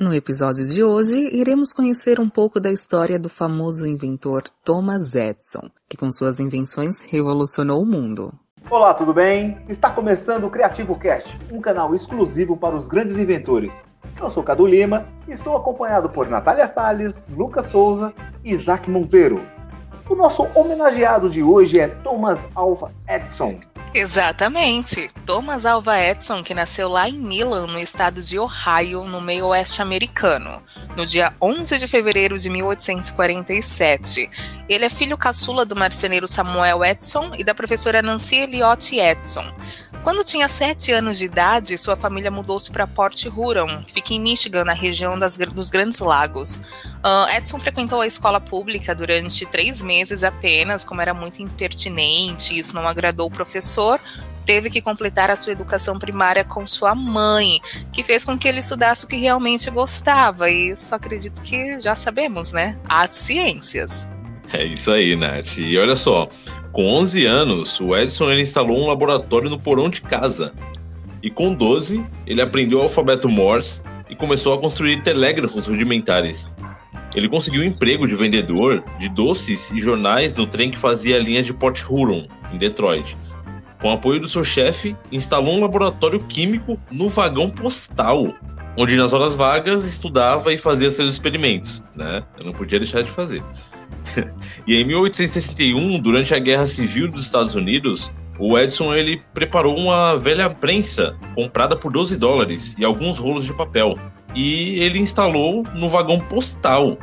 No episódio de hoje, iremos conhecer um pouco da história do famoso inventor Thomas Edison, que com suas invenções revolucionou o mundo. Olá, tudo bem? Está começando o Criativo Cast, um canal exclusivo para os grandes inventores. Eu sou Cadu Lima e estou acompanhado por Natália Salles, Lucas Souza e Isaac Monteiro. O nosso homenageado de hoje é Thomas Alva Edison, Exatamente. Thomas Alva Edison, que nasceu lá em Milan, no estado de Ohio, no meio oeste americano, no dia 11 de fevereiro de 1847. Ele é filho caçula do marceneiro Samuel Edison e da professora Nancy Elliott Edison. Quando tinha sete anos de idade, sua família mudou-se para Port Huron, que fica em Michigan, na região das, dos Grandes Lagos. Uh, Edson frequentou a escola pública durante três meses apenas, como era muito impertinente, isso não agradou o professor. Teve que completar a sua educação primária com sua mãe, que fez com que ele estudasse o que realmente gostava. E isso acredito que já sabemos, né? As ciências. É isso aí, Nath. E olha só, com 11 anos, o Edison ele instalou um laboratório no porão de casa. E com 12, ele aprendeu o alfabeto Morse e começou a construir telégrafos rudimentares. Ele conseguiu um emprego de vendedor de doces e jornais no trem que fazia a linha de Port Huron, em Detroit. Com apoio do seu chefe, instalou um laboratório químico no vagão postal, onde nas horas vagas estudava e fazia seus experimentos. Né? Eu não podia deixar de fazer. e em 1861, durante a Guerra Civil dos Estados Unidos, o Edison ele preparou uma velha prensa comprada por 12 dólares e alguns rolos de papel. E ele instalou no vagão postal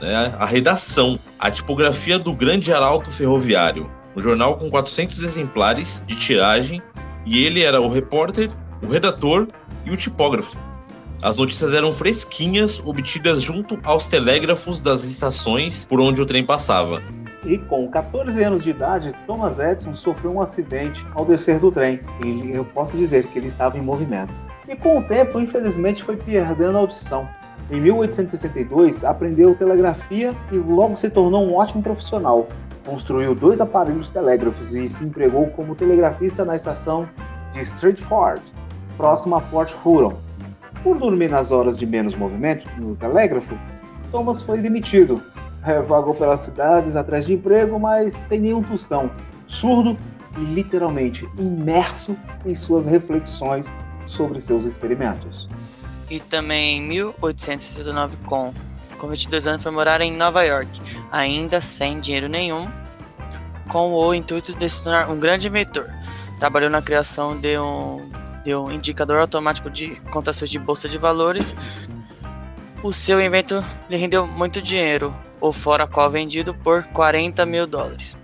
né, a redação, a tipografia do Grande Arauto Ferroviário, um jornal com 400 exemplares de tiragem, e ele era o repórter, o redator e o tipógrafo. As notícias eram fresquinhas, obtidas junto aos telégrafos das estações por onde o trem passava. E com 14 anos de idade, Thomas Edison sofreu um acidente ao descer do trem. E eu posso dizer que ele estava em movimento. E com o tempo, infelizmente, foi perdendo a audição. Em 1862, aprendeu telegrafia e logo se tornou um ótimo profissional. Construiu dois aparelhos telégrafos e se empregou como telegrafista na estação de Stratford, próxima a Port Huron, por dormir nas horas de menos movimento no telégrafo, Thomas foi demitido. Vagou pelas cidades atrás de emprego, mas sem nenhum tostão, surdo e literalmente imerso em suas reflexões sobre seus experimentos. E também em 1869, com, com 22 anos, foi morar em Nova York, ainda sem dinheiro nenhum, com o intuito de se tornar um grande inventor. Trabalhou na criação de um de um indicador automático de cotações de bolsa de valores. O seu invento lhe rendeu muito dinheiro, o fora qual vendido por 40 mil dólares.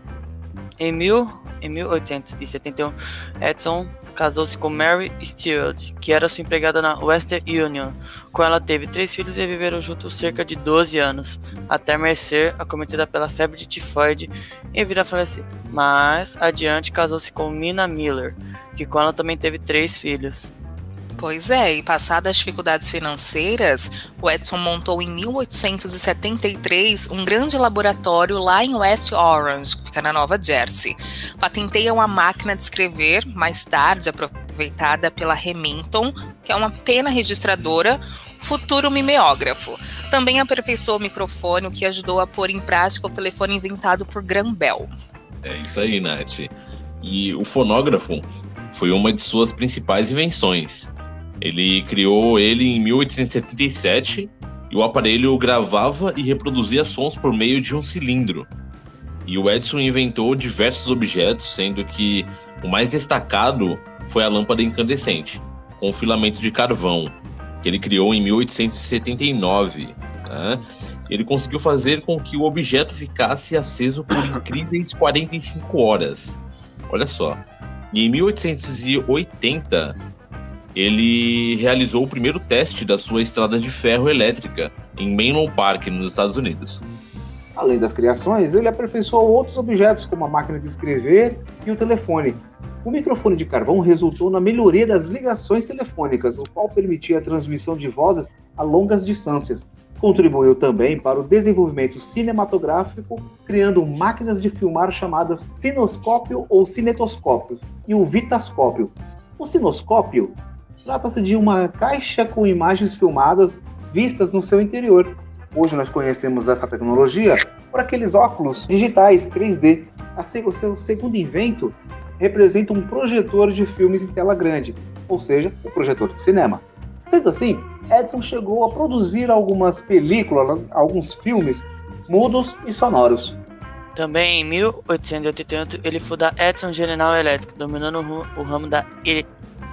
Em, mil, em 1871, Edson casou-se com Mary Stewart, que era sua empregada na Western Union. Com ela teve três filhos e viveram juntos cerca de 12 anos, até merecer acometida pela febre de tifoide e vir falecer. Mas, adiante, casou-se com Mina Miller, que com ela também teve três filhos. Pois é, e passadas as dificuldades financeiras, o Edison montou em 1873 um grande laboratório lá em West Orange, que fica na Nova Jersey. Patenteia uma máquina de escrever, mais tarde aproveitada pela Remington, que é uma pena registradora, futuro mimeógrafo. Também aperfeiçoou o microfone, o que ajudou a pôr em prática o telefone inventado por Graham Bell. É isso aí, Nath. E o fonógrafo foi uma de suas principais invenções. Ele criou ele em 1877 e o aparelho gravava e reproduzia sons por meio de um cilindro. E o Edison inventou diversos objetos, sendo que o mais destacado foi a lâmpada incandescente, com filamento de carvão, que ele criou em 1879. Né? Ele conseguiu fazer com que o objeto ficasse aceso por incríveis 45 horas. Olha só. E em 1880, ele realizou o primeiro teste da sua estrada de ferro elétrica em Menlo Park, nos Estados Unidos. Além das criações, ele aperfeiçoou outros objetos, como a máquina de escrever e o telefone. O microfone de carvão resultou na melhoria das ligações telefônicas, o qual permitia a transmissão de vozes a longas distâncias. Contribuiu também para o desenvolvimento cinematográfico, criando máquinas de filmar chamadas cinoscópio ou cinetoscópio e o vitascópio. O cinoscópio Trata-se de uma caixa com imagens filmadas vistas no seu interior. Hoje nós conhecemos essa tecnologia por aqueles óculos digitais 3D. O seu segundo invento representa um projetor de filmes em tela grande, ou seja, o um projetor de cinema. Sendo assim, Edison chegou a produzir algumas películas, alguns filmes mudos e sonoros. Também em 1888 ele fundou a Edison General Electric, dominando o ramo da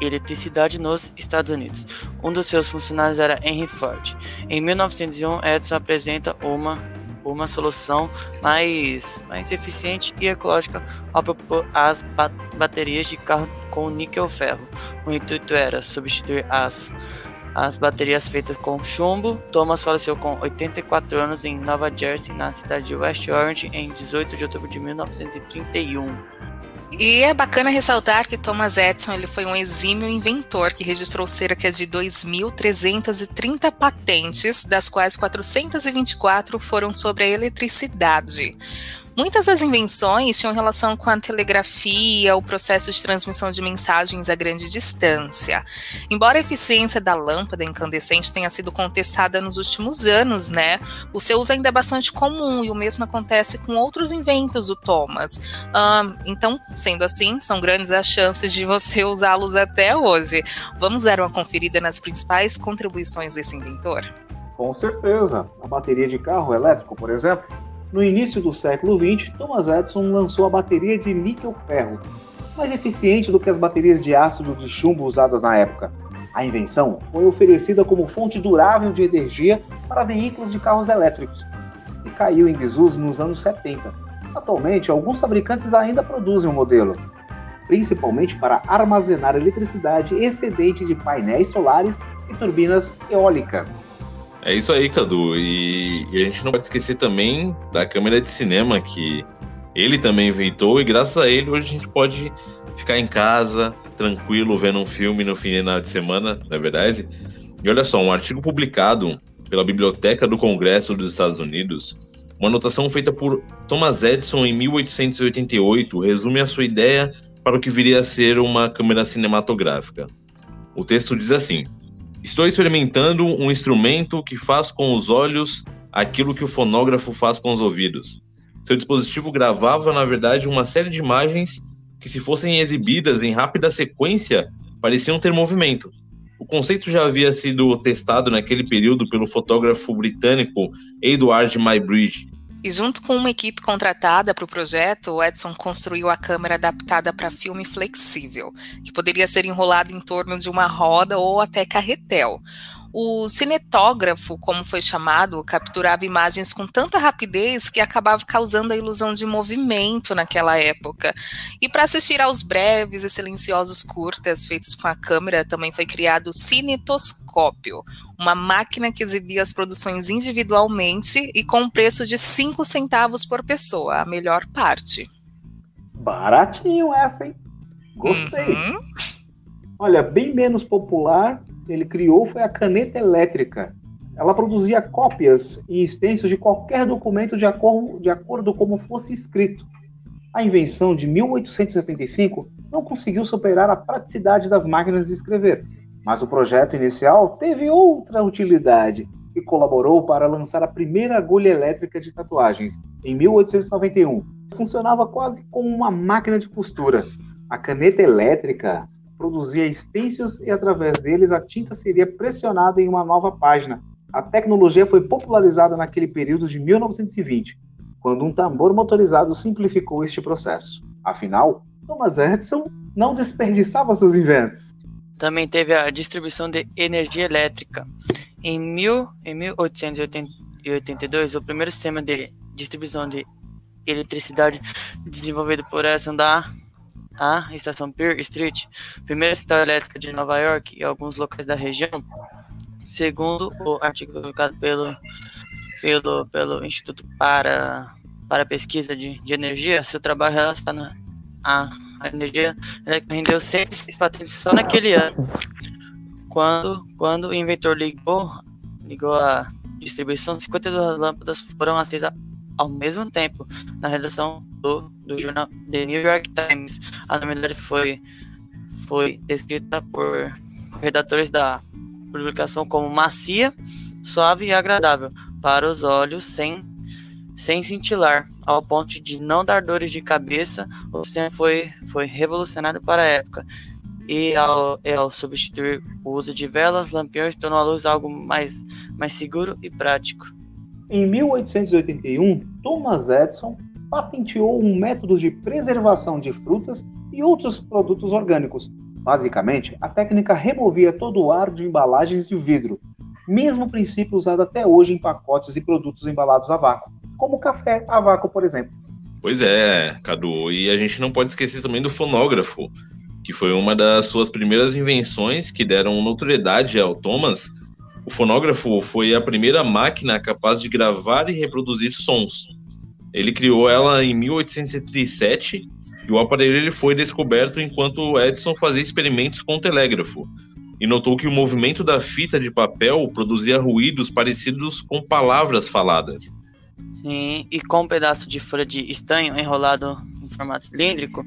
eletricidade nos Estados Unidos. Um dos seus funcionários era Henry Ford. Em 1901, Edison apresenta uma uma solução mais, mais eficiente e ecológica ao propor as baterias de carro com níquel-ferro. O intuito era substituir as as baterias feitas com chumbo. Thomas faleceu com 84 anos em Nova Jersey, na cidade de West Orange, em 18 de outubro de 1931. E é bacana ressaltar que Thomas Edison ele foi um exímio inventor que registrou cerca de 2.330 patentes, das quais 424 foram sobre a eletricidade. Muitas das invenções tinham relação com a telegrafia, o processo de transmissão de mensagens a grande distância. Embora a eficiência da lâmpada incandescente tenha sido contestada nos últimos anos, né, o seu uso ainda é bastante comum e o mesmo acontece com outros inventos do Thomas. Um, então, sendo assim, são grandes as chances de você usá-los até hoje. Vamos dar uma conferida nas principais contribuições desse inventor? Com certeza. A bateria de carro elétrico, por exemplo, no início do século XX, Thomas Edison lançou a bateria de níquel-ferro, mais eficiente do que as baterias de ácido de chumbo usadas na época. A invenção foi oferecida como fonte durável de energia para veículos de carros elétricos e caiu em desuso nos anos 70. Atualmente, alguns fabricantes ainda produzem o modelo, principalmente para armazenar eletricidade excedente de painéis solares e turbinas eólicas. É isso aí, Cadu. E, e, a gente não pode esquecer também da câmera de cinema que ele também inventou e graças a ele hoje a gente pode ficar em casa, tranquilo, vendo um filme no final de semana, na é verdade. E olha só, um artigo publicado pela Biblioteca do Congresso dos Estados Unidos, uma anotação feita por Thomas Edison em 1888 resume a sua ideia para o que viria a ser uma câmera cinematográfica. O texto diz assim: Estou experimentando um instrumento que faz com os olhos aquilo que o fonógrafo faz com os ouvidos. Seu dispositivo gravava, na verdade, uma série de imagens que, se fossem exibidas em rápida sequência, pareciam ter movimento. O conceito já havia sido testado naquele período pelo fotógrafo britânico Edward Muybridge, e junto com uma equipe contratada para o projeto, Edson construiu a câmera adaptada para filme flexível, que poderia ser enrolado em torno de uma roda ou até carretel. O cinetógrafo, como foi chamado, capturava imagens com tanta rapidez que acabava causando a ilusão de movimento naquela época. E para assistir aos breves e silenciosos curtas feitos com a câmera, também foi criado o cinetoscópio, uma máquina que exibia as produções individualmente e com um preço de 5 centavos por pessoa, a melhor parte. Baratinho essa, hein? Gostei. Uhum. Olha, bem menos popular, ele criou foi a caneta elétrica. Ela produzia cópias e extensos de qualquer documento de acordo, de acordo como fosse escrito. A invenção de 1875 não conseguiu superar a praticidade das máquinas de escrever, mas o projeto inicial teve outra utilidade e colaborou para lançar a primeira agulha elétrica de tatuagens, em 1891. Funcionava quase como uma máquina de costura. A caneta elétrica produzia stencils e através deles a tinta seria pressionada em uma nova página. A tecnologia foi popularizada naquele período de 1920, quando um tambor motorizado simplificou este processo. Afinal, Thomas Edison não desperdiçava seus inventos. Também teve a distribuição de energia elétrica. Em, mil, em 1882, o primeiro sistema de distribuição de eletricidade desenvolvido por Edison da a estação Pearl Street, primeira estação elétrica de Nova York e alguns locais da região, segundo o artigo publicado pelo, pelo, pelo Instituto para, para Pesquisa de, de Energia, seu trabalho relacionado à energia elétrica rendeu 106 patentes só naquele ano, quando, quando o inventor ligou, ligou a distribuição, 52 lâmpadas foram acesas ao mesmo tempo na redação do, do jornal The New York Times. A novidade foi, foi descrita por redatores da publicação como macia suave e agradável para os olhos, sem, sem cintilar, ao ponto de não dar dores de cabeça. O sistema foi, foi revolucionário para a época. E ao, ao substituir o uso de velas, lampiões tornou a luz algo mais, mais seguro e prático. Em 1881, Thomas Edison patenteou um método de preservação de frutas e outros produtos orgânicos. Basicamente, a técnica removia todo o ar de embalagens de vidro, mesmo princípio usado até hoje em pacotes e produtos embalados a vácuo, como café a vácuo, por exemplo. Pois é, Cadu, e a gente não pode esquecer também do fonógrafo, que foi uma das suas primeiras invenções que deram notoriedade ao Thomas. O fonógrafo foi a primeira máquina capaz de gravar e reproduzir sons. Ele criou ela em 1877 e o aparelho ele foi descoberto enquanto Edison fazia experimentos com o telégrafo e notou que o movimento da fita de papel produzia ruídos parecidos com palavras faladas. Sim, e com um pedaço de folha de estanho enrolado em formato cilíndrico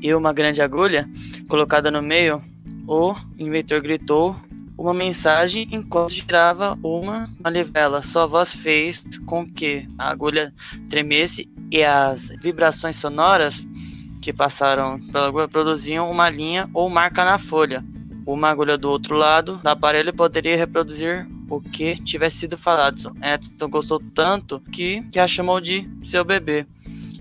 e uma grande agulha colocada no meio, o inventor gritou uma mensagem enquanto girava uma manivela. Sua voz fez com que a agulha tremesse e as vibrações sonoras que passaram pela agulha produziam uma linha ou marca na folha. Uma agulha do outro lado do aparelho poderia reproduzir o que tivesse sido falado. Edson gostou tanto que, que a chamou de seu bebê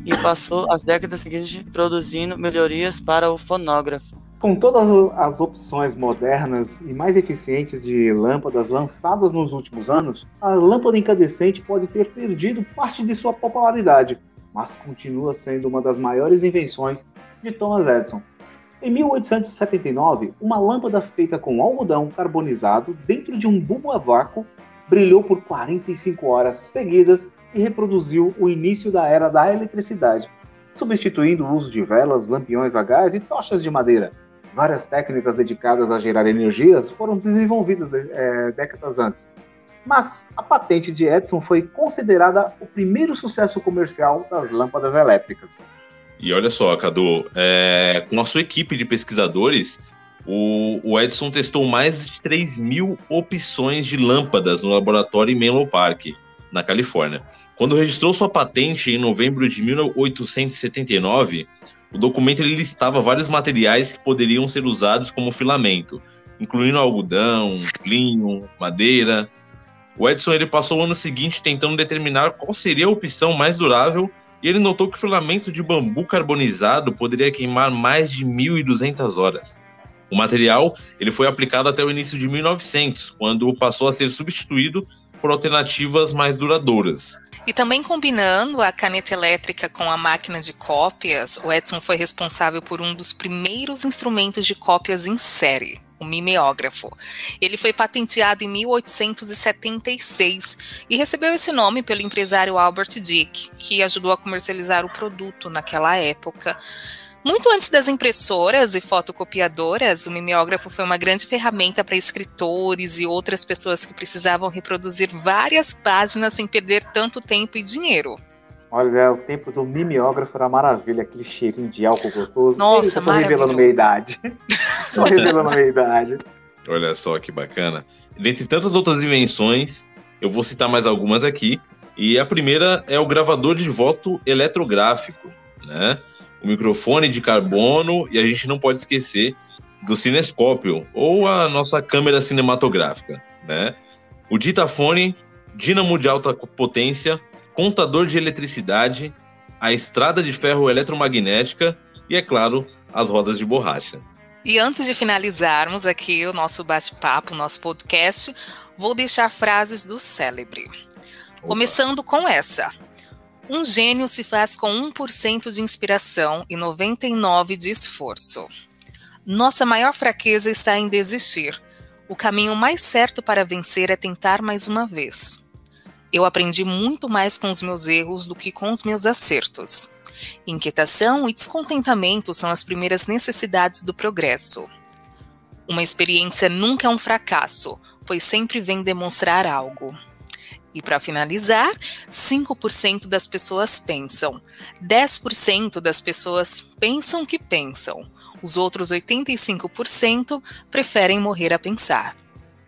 e passou as décadas seguintes produzindo melhorias para o fonógrafo. Com todas as opções modernas e mais eficientes de lâmpadas lançadas nos últimos anos, a lâmpada incandescente pode ter perdido parte de sua popularidade, mas continua sendo uma das maiores invenções de Thomas Edison. Em 1879, uma lâmpada feita com algodão carbonizado dentro de um bulbo a vácuo brilhou por 45 horas seguidas e reproduziu o início da era da eletricidade, substituindo o uso de velas, lampiões a gás e tochas de madeira. Várias técnicas dedicadas a gerar energias foram desenvolvidas é, décadas antes. Mas a patente de Edison foi considerada o primeiro sucesso comercial das lâmpadas elétricas. E olha só, Cadu, é, com a sua equipe de pesquisadores, o, o, Edison testou mais de 3 mil opções de lâmpadas no laboratório em Menlo Park, na Califórnia. Quando registrou sua patente em novembro de 1879, o documento ele listava vários materiais que poderiam ser usados como filamento, incluindo algodão, linho, madeira. O Edison ele passou o ano seguinte tentando determinar qual seria a opção mais durável e ele notou que o filamento de bambu carbonizado poderia queimar mais de 1.200 horas. O material ele foi aplicado até o início de 1900, quando passou a ser substituído por alternativas mais duradouras. E também combinando a caneta elétrica com a máquina de cópias, o Edson foi responsável por um dos primeiros instrumentos de cópias em série, o mimeógrafo. Ele foi patenteado em 1876 e recebeu esse nome pelo empresário Albert Dick, que ajudou a comercializar o produto naquela época. Muito antes das impressoras e fotocopiadoras, o mimeógrafo foi uma grande ferramenta para escritores e outras pessoas que precisavam reproduzir várias páginas sem perder tanto tempo e dinheiro. Olha, o tempo do mimeógrafo era maravilha, aquele cheirinho de álcool gostoso. Nossa, Eita, tô revelando meia idade. tô revelando meia idade. Olha só que bacana. Dentre tantas outras invenções, eu vou citar mais algumas aqui. E a primeira é o gravador de voto eletrográfico, né? O microfone de carbono e a gente não pode esquecer do cinescópio ou a nossa câmera cinematográfica, né? O ditafone, dínamo de alta potência, contador de eletricidade, a estrada de ferro eletromagnética e, é claro, as rodas de borracha. E antes de finalizarmos aqui o nosso bate-papo, o nosso podcast, vou deixar frases do célebre. Opa. Começando com essa. Um gênio se faz com 1% de inspiração e 99% de esforço. Nossa maior fraqueza está em desistir. O caminho mais certo para vencer é tentar mais uma vez. Eu aprendi muito mais com os meus erros do que com os meus acertos. Inquietação e descontentamento são as primeiras necessidades do progresso. Uma experiência nunca é um fracasso, pois sempre vem demonstrar algo. E para finalizar, 5% das pessoas pensam, 10% das pessoas pensam que pensam, os outros 85% preferem morrer a pensar.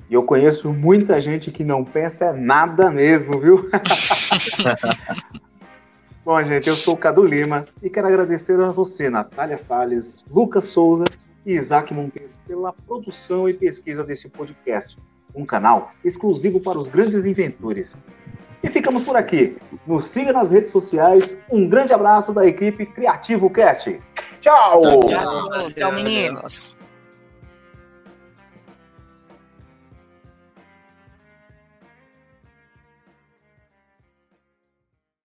E eu conheço muita gente que não pensa nada mesmo, viu? Bom, gente, eu sou o Cadu Lima e quero agradecer a você, Natália Salles, Lucas Souza e Isaac Monteiro pela produção e pesquisa desse podcast, um canal exclusivo para os grandes inventores. E ficamos por aqui. Nos siga nas redes sociais. Um grande abraço da equipe Criativo Cast. Tchau! Tchau, tchau meninos!